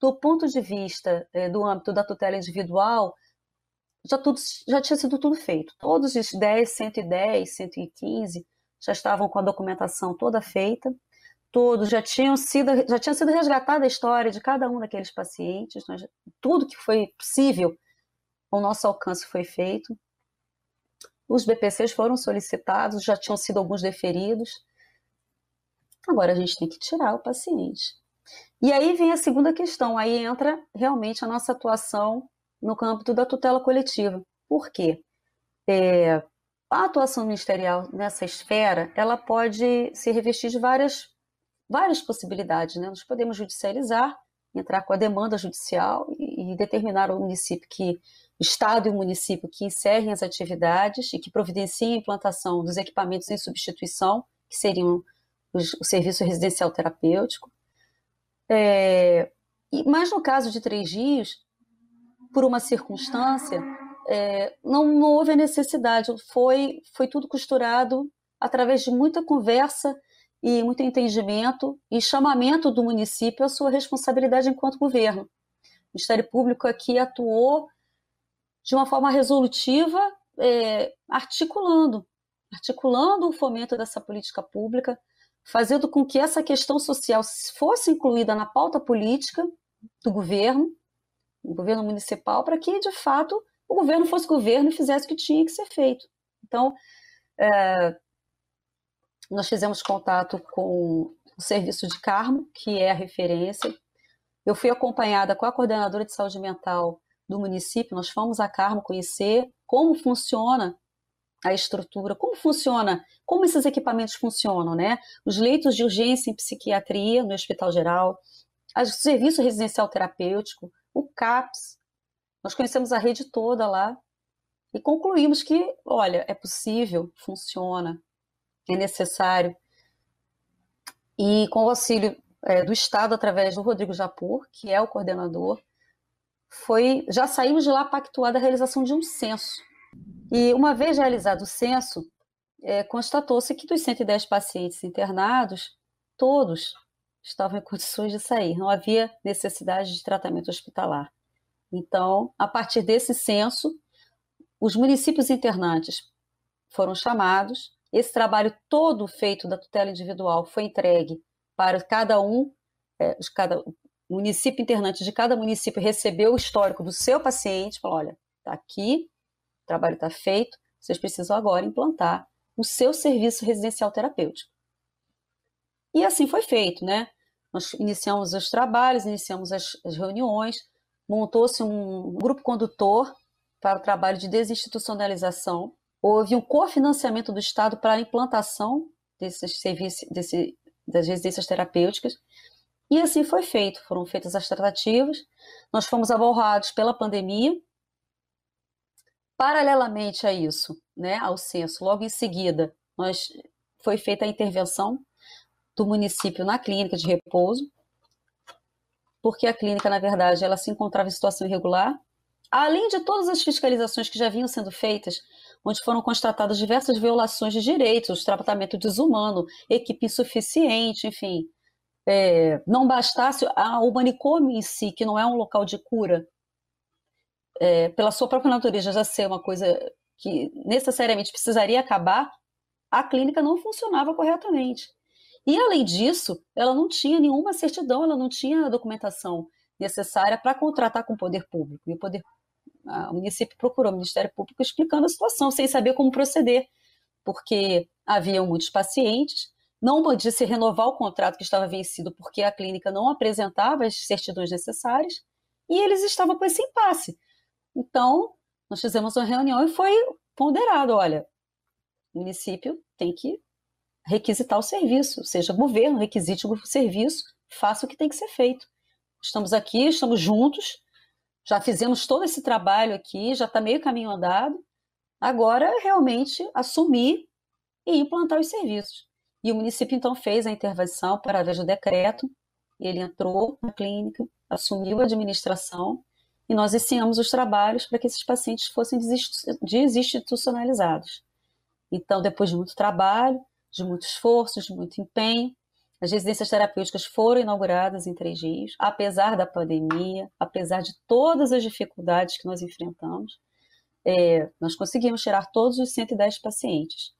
do ponto de vista é, do âmbito da tutela individual, já, tudo, já tinha sido tudo feito. Todos os 10, 110, 115 já estavam com a documentação toda feita, todos já tinham sido, já tinha sido resgatada a história de cada um daqueles pacientes, nós, tudo que foi possível ao nosso alcance foi feito. Os BPCs foram solicitados, já tinham sido alguns deferidos. Agora a gente tem que tirar o paciente. E aí vem a segunda questão, aí entra realmente a nossa atuação no campo da tutela coletiva. Por quê? É, a atuação ministerial nessa esfera, ela pode se revestir de várias, várias possibilidades. Né? Nós podemos judicializar, entrar com a demanda judicial e, e determinar ao município que o Estado e o município que encerrem as atividades e que providenciem a implantação dos equipamentos em substituição, que seriam os, o serviço residencial terapêutico. É, mas no caso de Três Rios, por uma circunstância, é, não, não, houve a necessidade, foi, foi tudo costurado através de muita conversa e muito entendimento e chamamento do município à sua responsabilidade enquanto governo. O Ministério Público aqui atuou de uma forma resolutiva, é, articulando, articulando o fomento dessa política pública, fazendo com que essa questão social fosse incluída na pauta política do governo, do governo municipal, para que, de fato, o governo fosse governo e fizesse o que tinha que ser feito. Então, é, nós fizemos contato com o Serviço de Carmo, que é a referência. Eu fui acompanhada com a coordenadora de saúde mental do município, nós fomos a Carmo conhecer como funciona a estrutura, como funciona, como esses equipamentos funcionam, né? Os leitos de urgência em psiquiatria no Hospital Geral, o serviço residencial terapêutico, o CAPS. Nós conhecemos a rede toda lá e concluímos que, olha, é possível, funciona, é necessário. E com o auxílio é, do Estado, através do Rodrigo Japur, que é o coordenador, foi já saímos de lá pactuada a realização de um censo e uma vez realizado o censo, é, constatou-se que dos 110 pacientes internados, todos estavam em condições de sair, não havia necessidade de tratamento hospitalar. Então, a partir desse censo, os municípios internantes foram chamados, esse trabalho todo feito da tutela individual foi entregue para cada um, é, cada município internante de cada município recebeu o histórico do seu paciente, falou, olha, está aqui, trabalho está feito, vocês precisam agora implantar o seu serviço residencial terapêutico. E assim foi feito, né? Nós iniciamos os trabalhos, iniciamos as, as reuniões, montou-se um grupo condutor para o trabalho de desinstitucionalização, houve um cofinanciamento do Estado para a implantação desses serviços, desse, das residências terapêuticas, e assim foi feito. Foram feitas as tratativas, nós fomos aborrados pela pandemia, Paralelamente a isso, né, ao censo, logo em seguida, nós, foi feita a intervenção do município na clínica de repouso, porque a clínica, na verdade, ela se encontrava em situação irregular, além de todas as fiscalizações que já vinham sendo feitas, onde foram constatadas diversas violações de direitos, tratamento desumano, equipe insuficiente, enfim. É, não bastasse a, o manicômio em si, que não é um local de cura, é, pela sua própria natureza já ser uma coisa que necessariamente precisaria acabar, a clínica não funcionava corretamente. E além disso, ela não tinha nenhuma certidão, ela não tinha a documentação necessária para contratar com o poder público. E o poder o município procurou o Ministério Público explicando a situação, sem saber como proceder, porque haviam muitos pacientes, não podia se renovar o contrato que estava vencido porque a clínica não apresentava as certidões necessárias, e eles estavam com esse impasse. Então, nós fizemos uma reunião e foi ponderado: olha, o município tem que requisitar o serviço, seja governo, requisite o serviço, faça o que tem que ser feito. Estamos aqui, estamos juntos, já fizemos todo esse trabalho aqui, já está meio caminho andado. Agora, realmente, assumir e implantar os serviços. E o município, então, fez a intervenção através do decreto, ele entrou na clínica, assumiu a administração e nós iniciamos os trabalhos para que esses pacientes fossem desinstitucionalizados. Então, depois de muito trabalho, de muito esforço, de muito empenho, As residências terapêuticas foram inauguradas em Três Rios, apesar da pandemia, apesar de todas as dificuldades que nós enfrentamos. É, nós conseguimos tirar todos os 110 pacientes.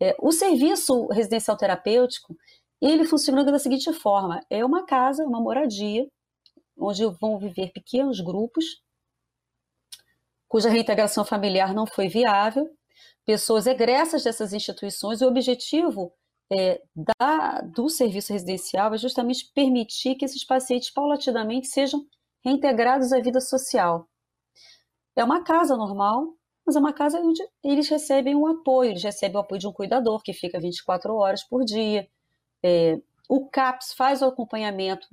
É, o serviço residencial terapêutico ele funciona da seguinte forma: é uma casa, uma moradia, onde vão viver pequenos grupos, cuja reintegração familiar não foi viável, pessoas egressas dessas instituições. E o objetivo é, da, do serviço residencial é justamente permitir que esses pacientes paulatinamente sejam reintegrados à vida social. É uma casa normal, mas é uma casa onde eles recebem um apoio, eles recebem o apoio de um cuidador que fica 24 horas por dia. É, o CAPS faz o acompanhamento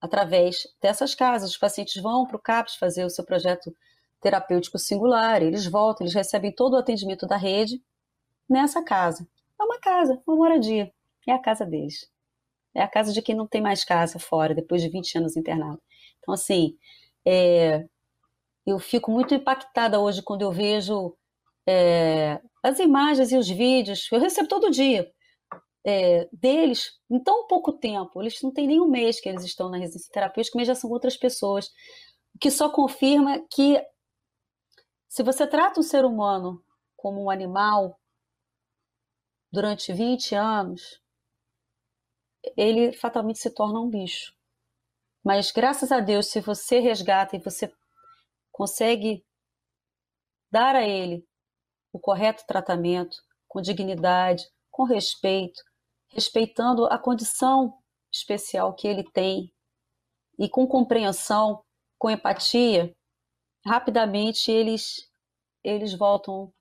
através dessas casas. Os pacientes vão para o CAPS fazer o seu projeto terapêutico singular, eles voltam, eles recebem todo o atendimento da rede nessa casa. É uma casa, uma moradia. É a casa deles. É a casa de quem não tem mais casa fora, depois de 20 anos internado. Então, assim, é, eu fico muito impactada hoje quando eu vejo é, as imagens e os vídeos. Eu recebo todo dia é, deles em tão pouco tempo. Eles não têm nem um mês que eles estão na residência terapêutica, mas já são outras pessoas. O que só confirma que se você trata um ser humano como um animal durante 20 anos, ele fatalmente se torna um bicho. Mas graças a Deus, se você resgata e você consegue dar a ele o correto tratamento, com dignidade, com respeito, respeitando a condição especial que ele tem e com compreensão, com empatia, rapidamente eles eles voltam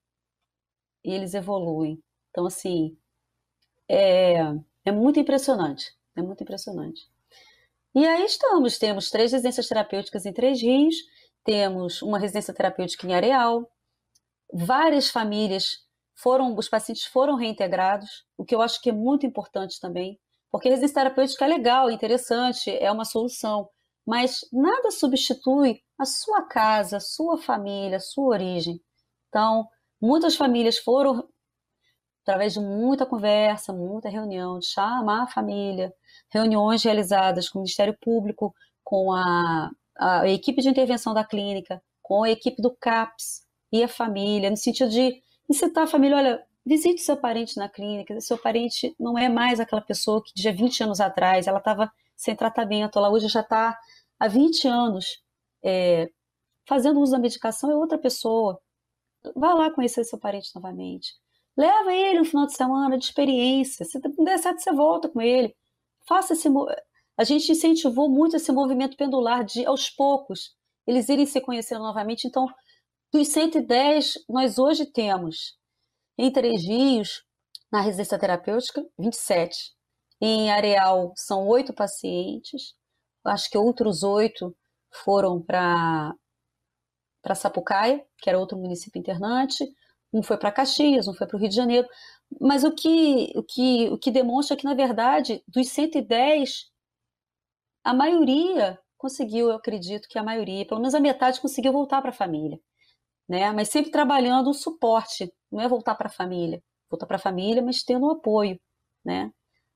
e eles evoluem. Então assim, é, é muito impressionante, é muito impressionante. E aí estamos, temos três residências terapêuticas em Três Rios, temos uma residência terapêutica em Areal, várias famílias foram, os pacientes foram reintegrados, o que eu acho que é muito importante também, porque a residência terapêutica é legal, interessante, é uma solução, mas nada substitui a sua casa, a sua família, a sua origem. Então, muitas famílias foram, através de muita conversa, muita reunião, de chamar a família, reuniões realizadas com o Ministério Público, com a, a equipe de intervenção da clínica, com a equipe do CAPS e a família, no sentido de incitar a família, olha, visite seu parente na clínica, seu parente não é mais aquela pessoa que de 20 anos atrás, ela estava sem tratamento, ela hoje já está há 20 anos é, fazendo uso da medicação, é outra pessoa. Vá lá conhecer seu parente novamente. Leva ele um final de semana de experiência. Se não der certo, você volta com ele. Faça esse. A gente incentivou muito esse movimento pendular de, aos poucos, eles irem se conhecendo novamente. Então, dos 110, nós hoje temos em Três Rios, na residência terapêutica, 27. Em Areal, são oito pacientes. Acho que outros oito foram para para Sapucaia, que era outro município internante, um foi para Caxias, um foi para o Rio de Janeiro. Mas o que, o, que, o que demonstra que, na verdade, dos 110, a maioria conseguiu, eu acredito que a maioria, pelo menos a metade conseguiu voltar para a família né? Mas sempre trabalhando o suporte, não é voltar para a família, voltar para a família, mas tendo um apoio, né?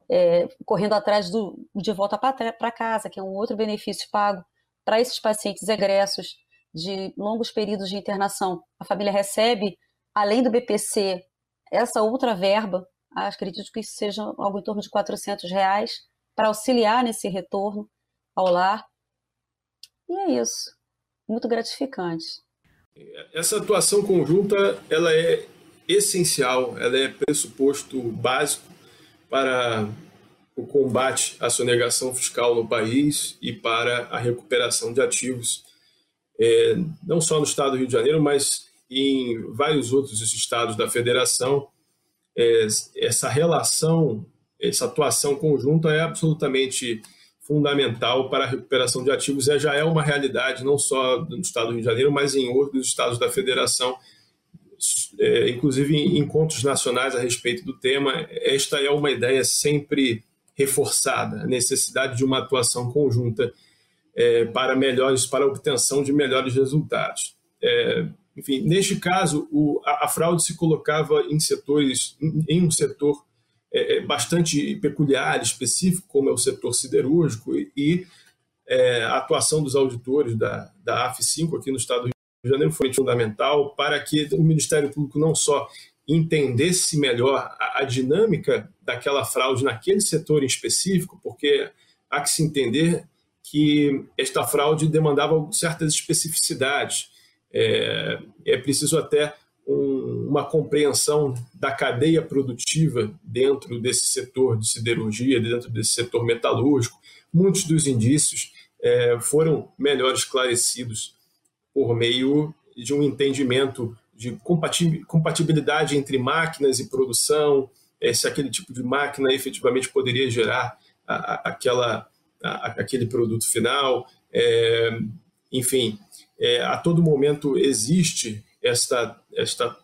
É, correndo atrás do de volta para casa, que é um outro benefício pago para esses pacientes egressos de longos períodos de internação. A família recebe, além do BPC, essa outra verba, acredito que isso seja algo em torno de 400 reais, para auxiliar nesse retorno ao lar. E é isso. Muito gratificante. Essa atuação conjunta ela é essencial, ela é pressuposto básico para o combate à sonegação fiscal no país e para a recuperação de ativos, é, não só no estado do Rio de Janeiro, mas em vários outros estados da federação. É, essa relação, essa atuação conjunta é absolutamente fundamental para a recuperação de ativos é, já é uma realidade não só no estado do Rio de Janeiro, mas em outros estados da federação, é, inclusive em encontros nacionais a respeito do tema. Esta é uma ideia sempre reforçada, a necessidade de uma atuação conjunta é, para melhores, para a obtenção de melhores resultados. Enfim, neste caso, a, fraude se colocava em setores, em, um setor é, bastante peculiar, específico, como é o setor siderúrgico, e é, a atuação dos auditores da, da AF5 aqui no estado do Rio de Janeiro foi fundamental para que o Ministério Público não só entendesse melhor a, a dinâmica daquela fraude naquele setor em específico, porque há que se entender que esta fraude demandava certas especificidades. É, é preciso até uma compreensão da cadeia produtiva dentro desse setor de siderurgia, dentro desse setor metalúrgico. Muitos dos indícios é, foram melhor esclarecidos por meio de um entendimento de compatibilidade entre máquinas e produção, é, se aquele tipo de máquina efetivamente poderia gerar a, a, aquela, a, aquele produto final. É, enfim, é, a todo momento existe esta, esta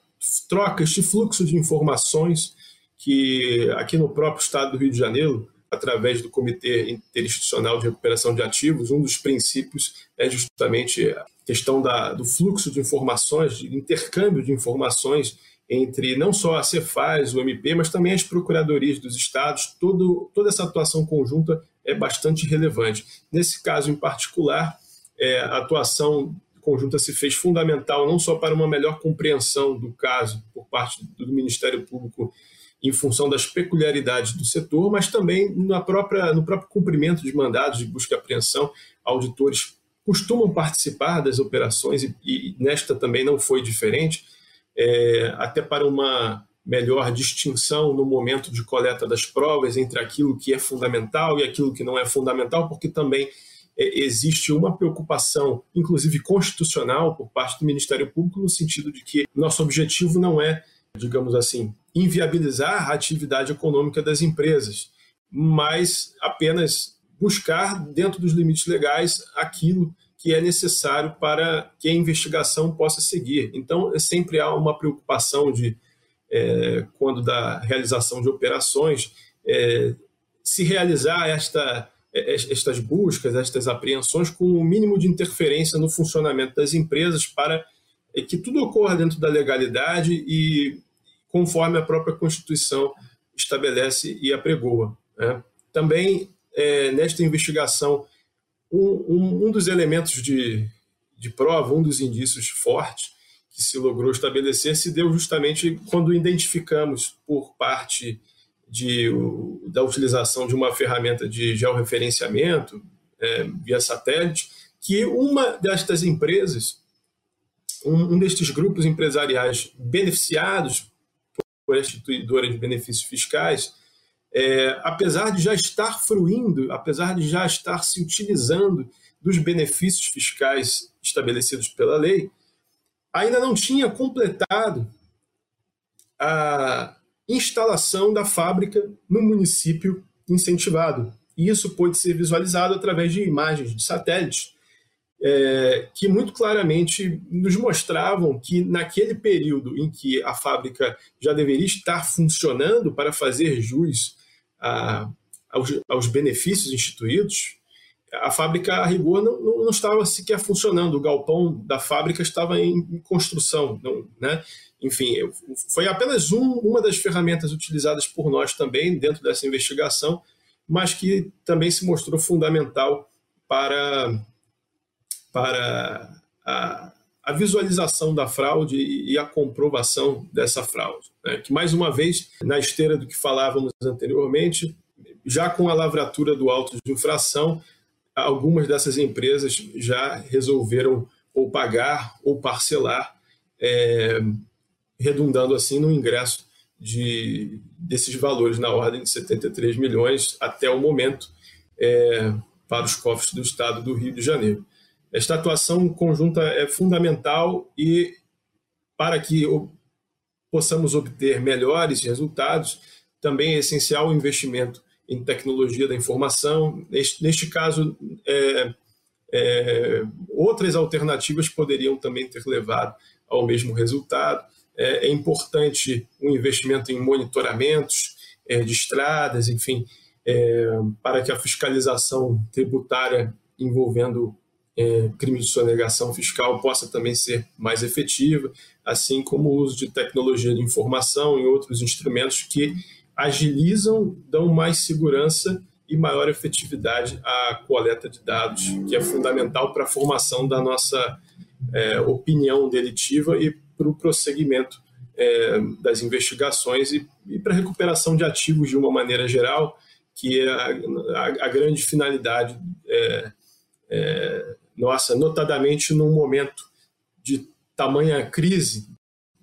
troca, este fluxo de informações que aqui no próprio estado do Rio de Janeiro, através do Comitê Interinstitucional de Recuperação de Ativos, um dos princípios é justamente a questão da, do fluxo de informações, de intercâmbio de informações entre não só a Cefaz, o MP, mas também as procuradorias dos estados. Todo, toda essa atuação conjunta é bastante relevante. Nesse caso em particular, é, a atuação conjunta se fez fundamental não só para uma melhor compreensão do caso por parte do Ministério Público em função das peculiaridades do setor, mas também na própria, no próprio cumprimento de mandados de busca e apreensão. Auditores costumam participar das operações e, e nesta também não foi diferente, é, até para uma melhor distinção no momento de coleta das provas entre aquilo que é fundamental e aquilo que não é fundamental, porque também existe uma preocupação, inclusive constitucional, por parte do Ministério Público, no sentido de que nosso objetivo não é, digamos assim, inviabilizar a atividade econômica das empresas, mas apenas buscar, dentro dos limites legais, aquilo que é necessário para que a investigação possa seguir. Então, sempre há uma preocupação de, é, quando da realização de operações, é, se realizar esta é, é, estas buscas, estas apreensões com o mínimo de interferência no funcionamento das empresas para é, que tudo ocorra dentro da legalidade e conforme a própria Constituição estabelece e apregoa. Né? Também, é, nesta investigação, um, um, um, dos elementos de, de prova, um dos indícios fortes que se logrou estabelecer se deu justamente quando identificamos por parte de, da utilização de uma ferramenta de georreferenciamento é, via satélite, que uma destas empresas, um, um destes grupos empresariais beneficiados por a instituidora de benefícios fiscais, é, apesar de já estar fruindo, apesar de já estar se utilizando dos benefícios fiscais estabelecidos pela lei, ainda não tinha completado a, instalação da fábrica no município incentivado. E isso pôde ser visualizado através de imagens de satélites é, que muito claramente nos mostravam que naquele período em que a fábrica já deveria estar funcionando para fazer jus a, aos, aos, benefícios instituídos, a fábrica, a rigor, não, não, estava sequer funcionando. O galpão da fábrica estava em, em construção. Não, né? Enfim, foi apenas um, uma das ferramentas utilizadas por nós também dentro dessa investigação, mas que também se mostrou fundamental para, para a, a visualização da fraude e a comprovação dessa fraude. Né? Que, mais uma vez, na esteira do que falávamos anteriormente, já com a lavratura do auto de infração, algumas dessas empresas já resolveram ou pagar ou parcelar é, redundando assim no ingresso de, desses valores na ordem de 73 milhões até o momento é, para os cofres do Estado do Rio de Janeiro. Esta atuação conjunta é fundamental e para que possamos obter melhores resultados, também é essencial o investimento em tecnologia da informação. Neste, neste caso, é, é, outras alternativas poderiam também ter levado ao mesmo resultado é, é importante o um investimento em monitoramentos é, de estradas, enfim, é, para que a fiscalização tributária envolvendo é, crimes de sonegação fiscal possa também ser mais efetiva, assim como o uso de tecnologia de informação e outros instrumentos que agilizam, dão mais segurança e maior efetividade à coleta de dados, que é fundamental para a formação da nossa é, opinião delitiva e para o prosseguimento é, das investigações e, e para a recuperação de ativos de uma maneira geral, que é a, a, a grande finalidade é, é, nossa, notadamente num momento de tamanha crise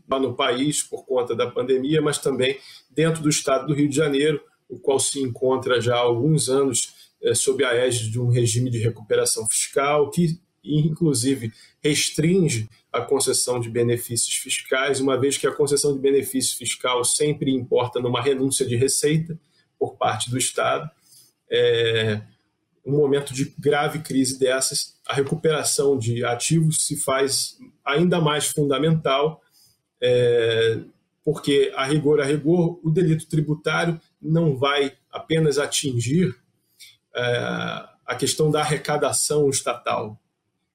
lá no país por conta da pandemia, mas também dentro do estado do Rio de Janeiro, o qual se encontra já há alguns anos é, sob a égide de um regime de recuperação fiscal que, inclusive, restringe a concessão de benefícios fiscais, uma vez que a concessão de benefício fiscal sempre importa numa renúncia de receita por parte do Estado. É, um momento de grave crise dessas, a recuperação de ativos se faz ainda mais fundamental, é, porque, a rigor, a rigor, o delito tributário não vai apenas atingir é, a questão da arrecadação estatal.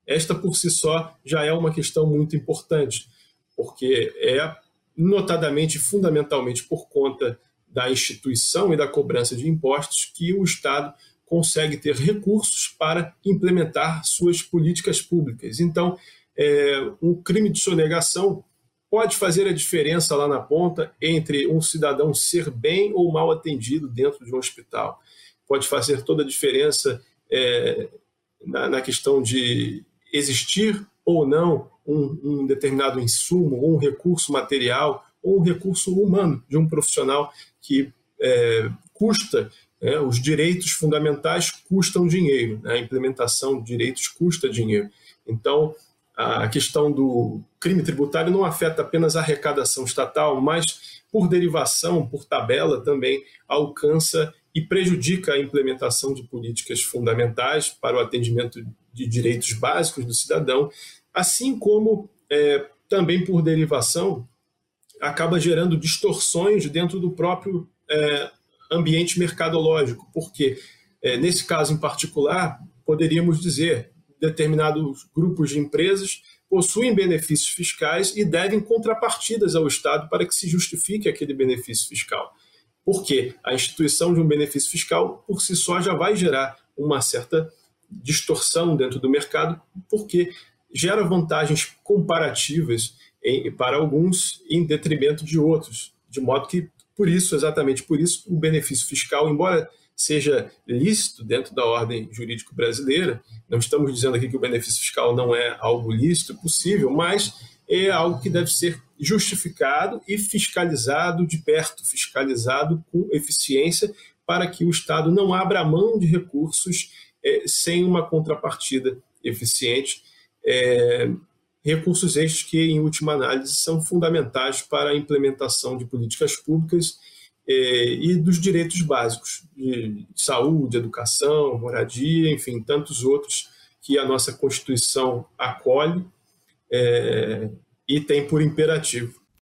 Esta, por si só, já é uma questão muito importante, porque é notadamente, fundamentalmente, por conta da instituição e da cobrança de impostos que o Estado consegue ter recursos para implementar suas políticas públicas. Então, é, um crime de sonegação pode fazer a diferença lá na ponta entre um cidadão ser bem ou mal atendido dentro de um hospital. Pode fazer toda a diferença é, na, na, questão de existir ou não um, um determinado insumo, um recurso material, ou um recurso humano de um profissional que é, custa é, os direitos fundamentais custam dinheiro, né? a implementação de direitos custa dinheiro. Então, a questão do crime tributário não afeta apenas a arrecadação estatal, mas, por derivação, por tabela, também alcança e prejudica a implementação de políticas fundamentais para o atendimento de direitos básicos do cidadão, assim como é, também por derivação acaba gerando distorções dentro do próprio é, ambiente mercadológico, porque, é, nesse caso em particular, poderíamos dizer determinados grupos de empresas possuem benefícios fiscais e devem contrapartidas ao Estado para que se justifique aquele benefício fiscal. Porque a instituição de um benefício fiscal, por si só, já vai gerar uma certa distorção dentro do mercado, porque gera vantagens comparativas em, para alguns em detrimento de outros, de modo que por isso, exatamente por isso, o benefício fiscal, embora seja lícito dentro da ordem jurídica brasileira, não estamos dizendo aqui que o benefício fiscal não é algo lícito, possível, mas é algo que deve ser justificado e fiscalizado de perto, fiscalizado com eficiência, para que o Estado não abra mão de recursos é, sem uma contrapartida eficiente. É, recursos estes que, em última análise, são fundamentais para a implementação de políticas públicas e dos direitos básicos de saúde, educação, moradia, enfim, tantos outros que a nossa Constituição acolhe eh, e tem por imperativo